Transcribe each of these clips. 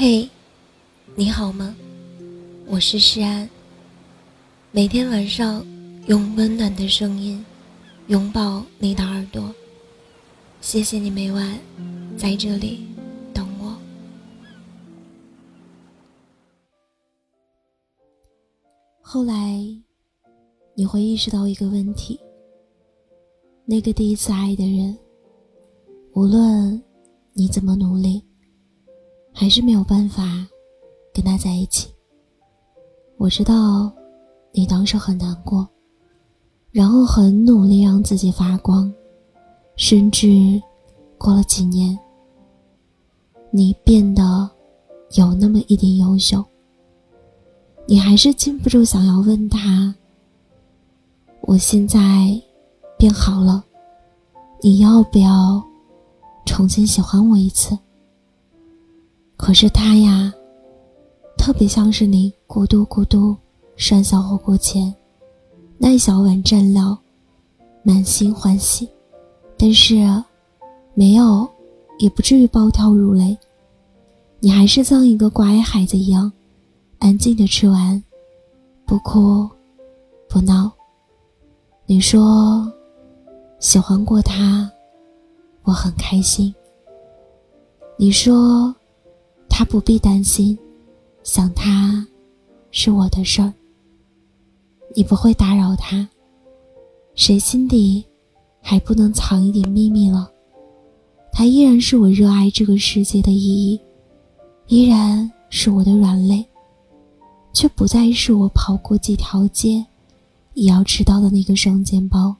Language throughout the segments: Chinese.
嘿，你好吗？我是诗安。每天晚上用温暖的声音拥抱你的耳朵。谢谢你每晚在这里等我。后来你会意识到一个问题：那个第一次爱的人，无论你怎么努力。还是没有办法跟他在一起。我知道你当时很难过，然后很努力让自己发光，甚至过了几年，你变得有那么一点优秀，你还是禁不住想要问他：“我现在变好了，你要不要重新喜欢我一次？”可是他呀，特别像是你咕嘟咕嘟涮小火锅前那一小碗蘸料，满心欢喜，但是没有，也不至于暴跳如雷。你还是像一个乖孩子一样，安静的吃完，不哭，不闹。你说喜欢过他，我很开心。你说。他不必担心，想他，是我的事儿。你不会打扰他，谁心底还不能藏一点秘密了？他依然是我热爱这个世界的意义，依然是我的软肋，却不再是我跑过几条街也要吃到的那个生煎包。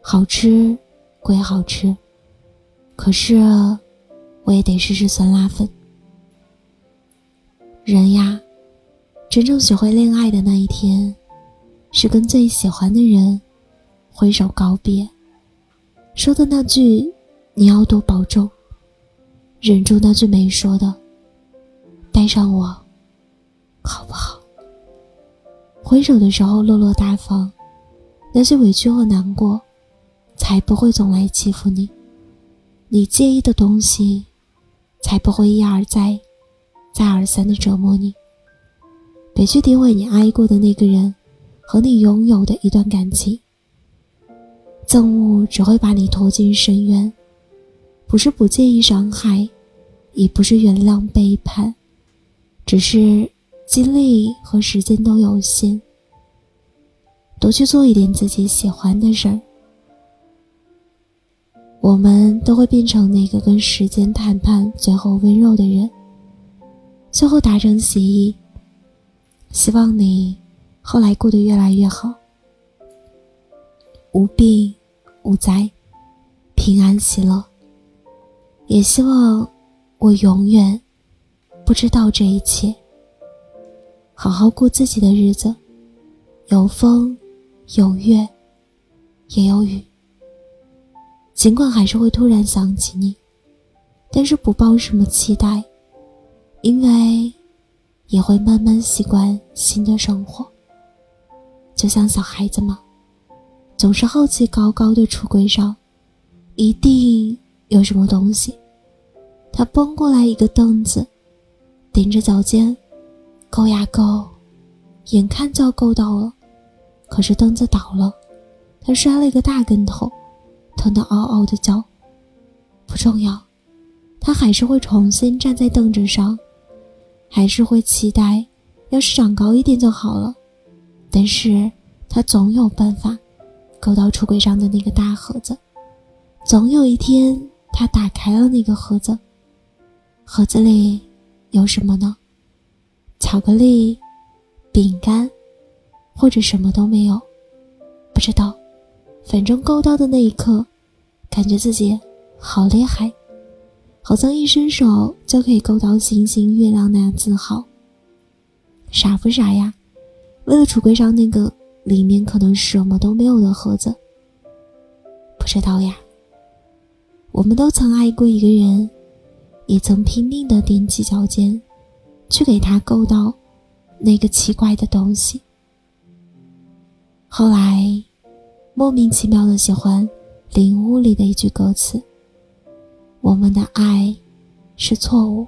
好吃归好吃，可是我也得试试酸辣粉。人呀，真正学会恋爱的那一天，是跟最喜欢的人挥手告别，说的那句“你要多保重”，忍住那句没说的“带上我，好不好？”挥手的时候落落大方，那些委屈和难过，才不会总来欺负你；你介意的东西，才不会一而再。再而三的折磨你，别去诋毁你爱过的那个人和你拥有的一段感情。憎恶只会把你拖进深渊，不是不介意伤害，也不是原谅背叛，只是精力和时间都有限。多去做一点自己喜欢的事儿。我们都会变成那个跟时间谈判最后温柔的人。最后达成协议，希望你后来过得越来越好，无病无灾，平安喜乐。也希望我永远不知道这一切，好好过自己的日子，有风有月也有雨。尽管还是会突然想起你，但是不抱什么期待。因为也会慢慢习惯新的生活，就像小孩子嘛，总是好奇高高的橱柜上一定有什么东西。他蹦过来一个凳子，踮着脚尖，够呀够，眼看就要够到了，可是凳子倒了，他摔了一个大跟头，疼得嗷嗷的叫。不重要，他还是会重新站在凳子上。还是会期待，要是长高一点就好了。但是他总有办法，勾到橱柜上的那个大盒子。总有一天，他打开了那个盒子，盒子里有什么呢？巧克力、饼干，或者什么都没有，不知道。反正勾到的那一刻，感觉自己好厉害。好像一伸手就可以够到星星月亮那样自豪，傻不傻呀？为了橱柜上那个里面可能什么都没有的盒子，不知道呀。我们都曾爱过一个人，也曾拼命的踮起脚尖，去给他够到那个奇怪的东西。后来，莫名其妙的喜欢领悟里的一句歌词。我们的爱是错误，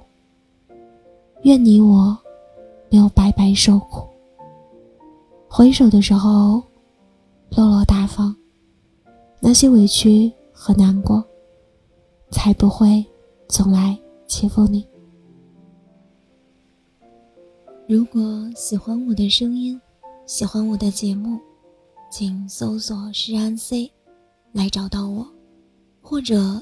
愿你我没有白白受苦。回首的时候，落落大方，那些委屈和难过，才不会总来欺负你。如果喜欢我的声音，喜欢我的节目，请搜索“诗安 C” 来找到我，或者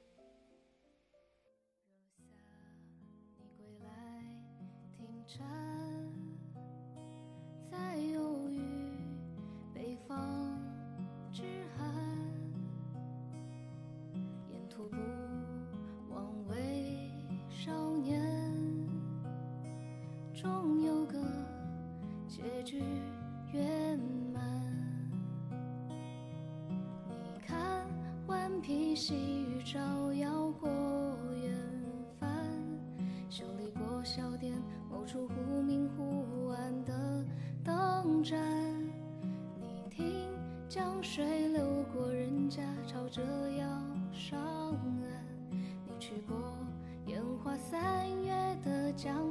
总有个结局圆满。你看，顽皮细雨照耀过远帆，修理过小店某处忽明忽暗的灯盏。你听江水流过人家，朝着要上岸。你去过烟花三月的江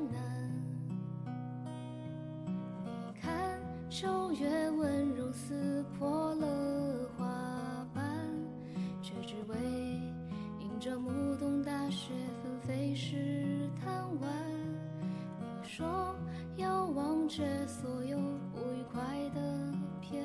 要忘却所有不愉快的片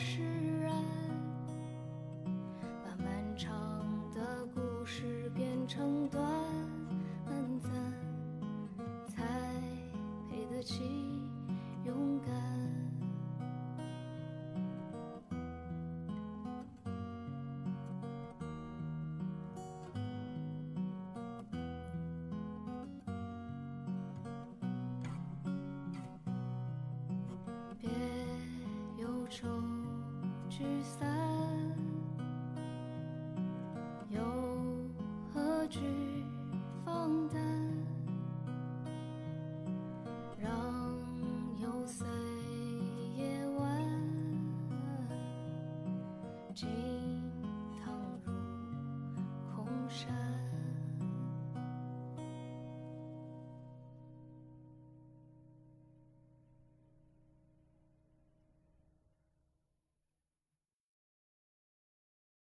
是。聚散，又何惧放胆？让幽邃夜晚。